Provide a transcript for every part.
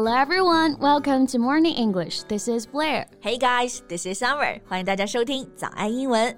Hello everyone, welcome to Morning English. This is Blair. Hey guys, this is Summer. 欢迎大家收听早安英文。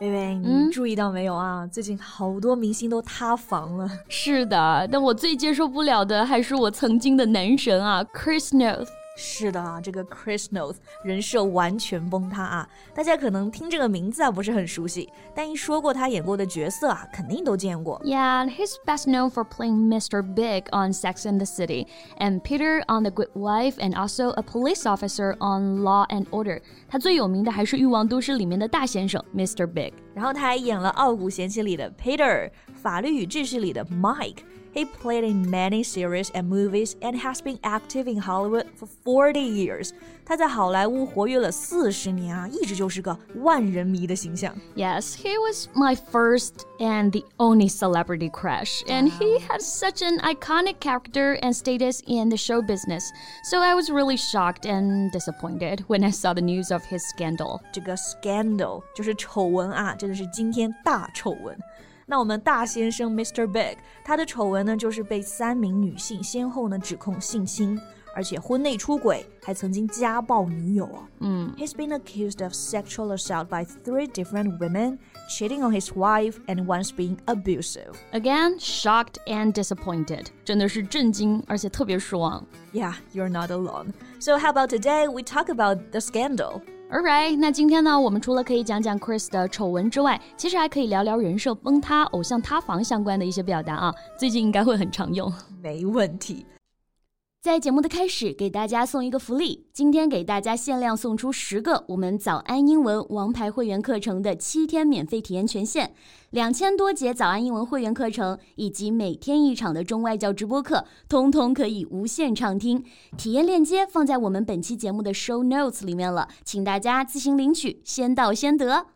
妹妹，你注意到没有啊？嗯、最近好多明星都塌房了。是的，但我最接受不了的还是我曾经的男神啊，Chris Noth。是的啊，这个 Chris Noth 人设完全崩塌啊！大家可能听这个名字啊不是很熟悉，但一说过他演过的角色啊，肯定都见过。Yeah, he's best known for playing Mr. Big on Sex and the City, and Peter on The Good Wife, and also a police officer on Law and Order. 他最有名的还是《欲望都市》里面的大先生 Mr. Big。然后他还演了《傲骨贤妻》里的 Peter，《法律与秩序》里的 Mike。 He played in many series and movies and has been active in Hollywood for 40 years. 他在好莱坞活跃了四十年啊，一直就是个万人迷的形象。Yes, he was my first and the only celebrity crush, and he had such an iconic character and status in the show business. So I was really shocked and disappointed when I saw the news of his scandal. 这个 scandal 就是丑闻啊，真的是惊天大丑闻。 那我们大先生 Mr. Big，他的丑闻呢，就是被三名女性先后呢指控性侵，而且婚内出轨，还曾经家暴女友啊。嗯，He's been accused of sexual assault by three different women, cheating on his wife, and once being abusive. Again, shocked and disappointed，真的是震惊，而且特别失望。Yeah, you're not alone. So how about today we talk about the scandal? Alright，那今天呢，我们除了可以讲讲 Chris 的丑闻之外，其实还可以聊聊人设崩塌、偶像塌房相关的一些表达啊，最近应该会很常用。没问题。在节目的开始，给大家送一个福利。今天给大家限量送出十个我们早安英文王牌会员课程的七天免费体验权限，两千多节早安英文会员课程以及每天一场的中外教直播课，通通可以无限畅听。体验链接放在我们本期节目的 show notes 里面了，请大家自行领取，先到先得。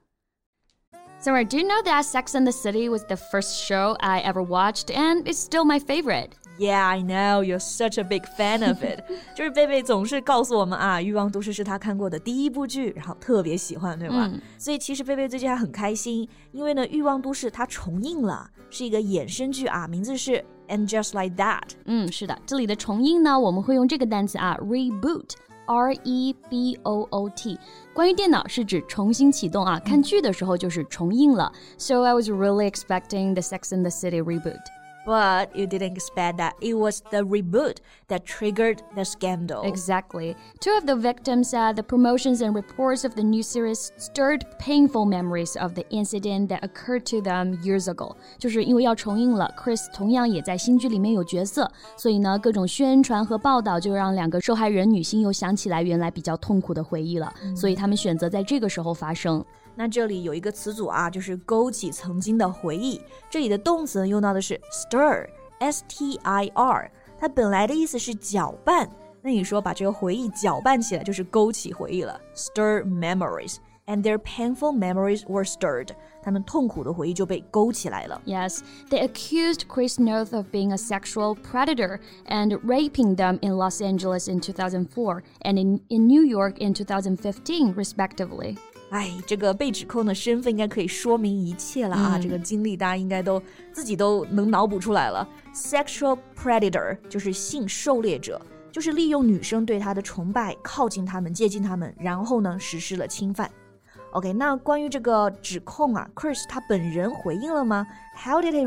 So, do you know that Sex and the City was the first show I ever watched, and it's still my favorite? Yeah, I know you're such a big fan of it。就是贝贝总是告诉我们啊，《欲望都市》是他看过的第一部剧，然后特别喜欢，对吧？嗯、所以其实贝贝最近还很开心，因为呢，《欲望都市》它重映了，是一个衍生剧啊，名字是 And Just Like That。嗯，是的，这里的重映呢，我们会用这个单词啊，reboot。R E B O O T，关于电脑是指重新启动啊，看剧的时候就是重映了。So I was really expecting the Sex and the City reboot. But you didn't expect that it was the reboot that triggered the scandal. Exactly. Two of the victims said the promotions and reports of the new series stirred painful memories of the incident that occurred to them years ago. 就是因为要重映了，Chris 同样也在新剧里面有角色，所以呢，各种宣传和报道就让两个受害人女性又想起来原来比较痛苦的回忆了，所以他们选择在这个时候发声。 那这里有一个词组啊，就是勾起曾经的回忆。这里的动词用到的是 stir，s t i r，它本来的意思是搅拌。那你说把这个回忆搅拌起来，就是勾起回忆了，stir memories。and their painful memories were stirred. 他们痛苦的回忆就被勾起来了。Yes, they accused Chris Noth of being a sexual predator and raping them in Los Angeles in 2004 and in, in New York in 2015, respectively. 哎，这个被指控的身份应该可以说明一切了啊！这个经历大家应该都自己都能脑补出来了。Sexual predator 就是性狩猎者，就是利用女生对他的崇拜，靠近他们，接近他们，然后呢实施了侵犯。OK，那关于这个指控啊，Chris 他本人回应了吗？How did he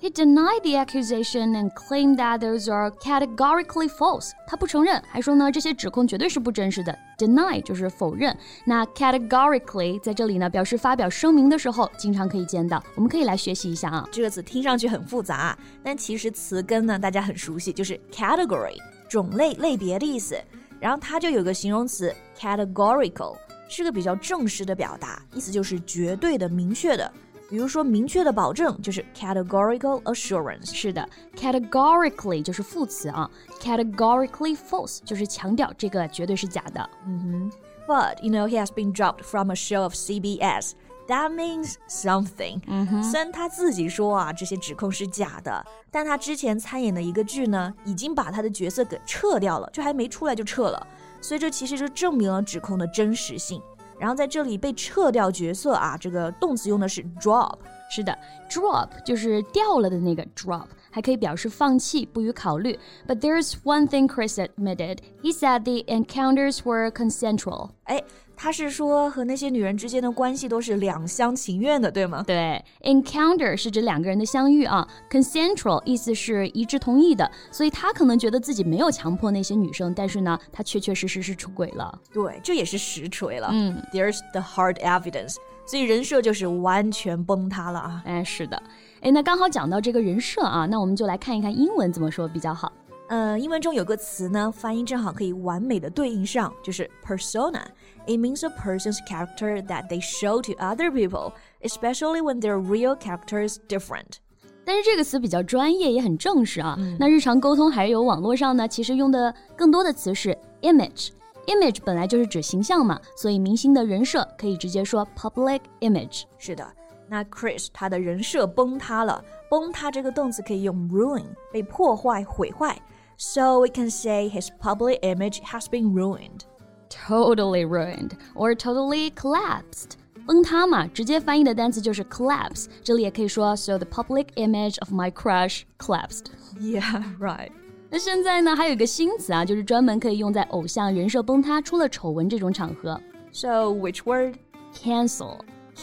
He denied the accusation and claimed that those are categorically false. 他不承认，还说呢这些指控绝对是不真实的。Deny 就是否认。那 categorically 在这里呢表示发表声明的时候经常可以见到，我们可以来学习一下啊。这个词听上去很复杂，但其实词根呢大家很熟悉，就是 category 种类、类别的意思。然后它就有个形容词 categorical，是个比较正式的表达，意思就是绝对的、明确的。比如说，明确的保证就是 categorical assurance。是的，categorically 就是副词啊，categorically false 就是强调这个绝对是假的。嗯哼，But you know he has been dropped from a show of CBS. That means something。嗯哼，虽然他自己说啊这些指控是假的，但他之前参演的一个剧呢，已经把他的角色给撤掉了，就还没出来就撤了，所以这其实就证明了指控的真实性。 然后在这里被撤掉角色啊，这个动词用的是 drop，是的，drop 就是掉了的那个 drop，还可以表示放弃、不予考虑。But there's one thing Chris admitted. He said the encounters were consensual. 哎，他是说和那些女人之间的关系都是两厢情愿的，对吗？对，encounter 是指两个人的相遇啊，consensual 意思是一致同意的，所以他可能觉得自己没有强迫那些女生，但是呢，他确确实实是出轨了。对，这也是实锤了。嗯，There's the hard evidence. 所以人设就是完全崩塌了啊！哎，是的， 哎，那刚好讲到这个人设啊，那我们就来看一看英文怎么说比较好。呃，英文中有个词呢，发音正好可以完美的对应上，就是 persona。It means a person's character that they show to other people, especially when their real character is different. 但是这个词比较专业，也很正式啊。那日常沟通还有网络上呢，其实用的更多的词是 image。image 本来就是指形象嘛，所以明星的人设可以直接说 public image。是的，那 Chris 他的人设崩塌了，崩塌这个动词可以用 ruin，被破坏、毁坏。So we can say his public image has been ruined. Totally ruined or totally collapsed. 崩塌嘛，直接翻译的单词就是 collapse。这里也可以说 So the public image of my crush collapsed. Yeah, right. 那现在呢，还有一个新词啊，就是专门可以用在偶像人设崩塌、出了丑闻这种场合。So which word? Cancel.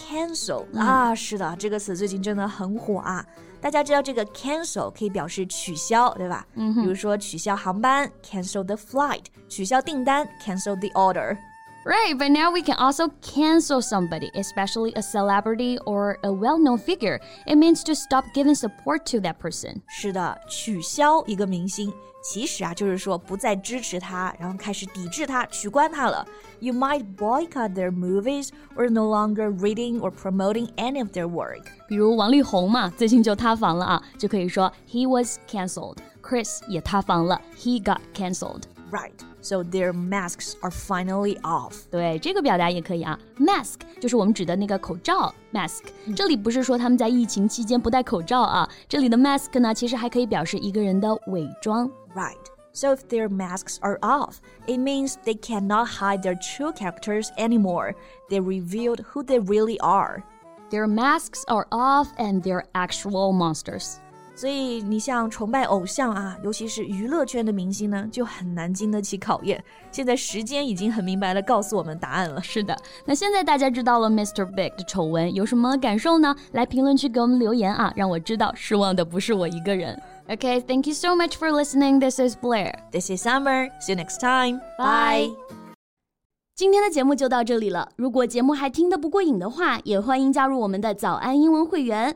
Cancel 啊，是的，这个词最近真的很火啊。大家知道这个 cancel 可以表示取消，对吧？嗯，比如说取消航班，cancel the flight；取消订单，cancel the order。Right, but now we can also cancel somebody, especially a celebrity or a well-known figure. It means to stop giving support to that person. 是的，取消一个明星，其实啊就是说不再支持他，然后开始抵制他，取关他了。You might boycott their movies or no longer reading or promoting any of their work. 比如王力宏嘛，最近就塌房了啊，就可以说 he was cancelled. Chris 也塌房了，he got cancelled. Right. So their masks are finally off. 对，这个表达也可以啊。Mask 就是我们指的那个口罩，mask。这里不是说他们在疫情期间不戴口罩啊，这里的 mask 呢，其实还可以表示一个人的伪装。Right. So if their masks are off, it means they cannot hide their true characters anymore. They revealed who they really are. Their masks are off and they're actual monsters. 所以你像崇拜偶像啊，尤其是娱乐圈的明星呢，就很难经得起考验。现在时间已经很明白的告诉我们答案了。是的，那现在大家知道了 Mr. Big 的丑闻，有什么感受呢？来评论区给我们留言啊，让我知道失望的不是我一个人。Okay, thank you so much for listening. This is Blair. This is Summer. See you next time. Bye. 今天的节目就到这里了。如果节目还听得不过瘾的话，也欢迎加入我们的早安英文会员。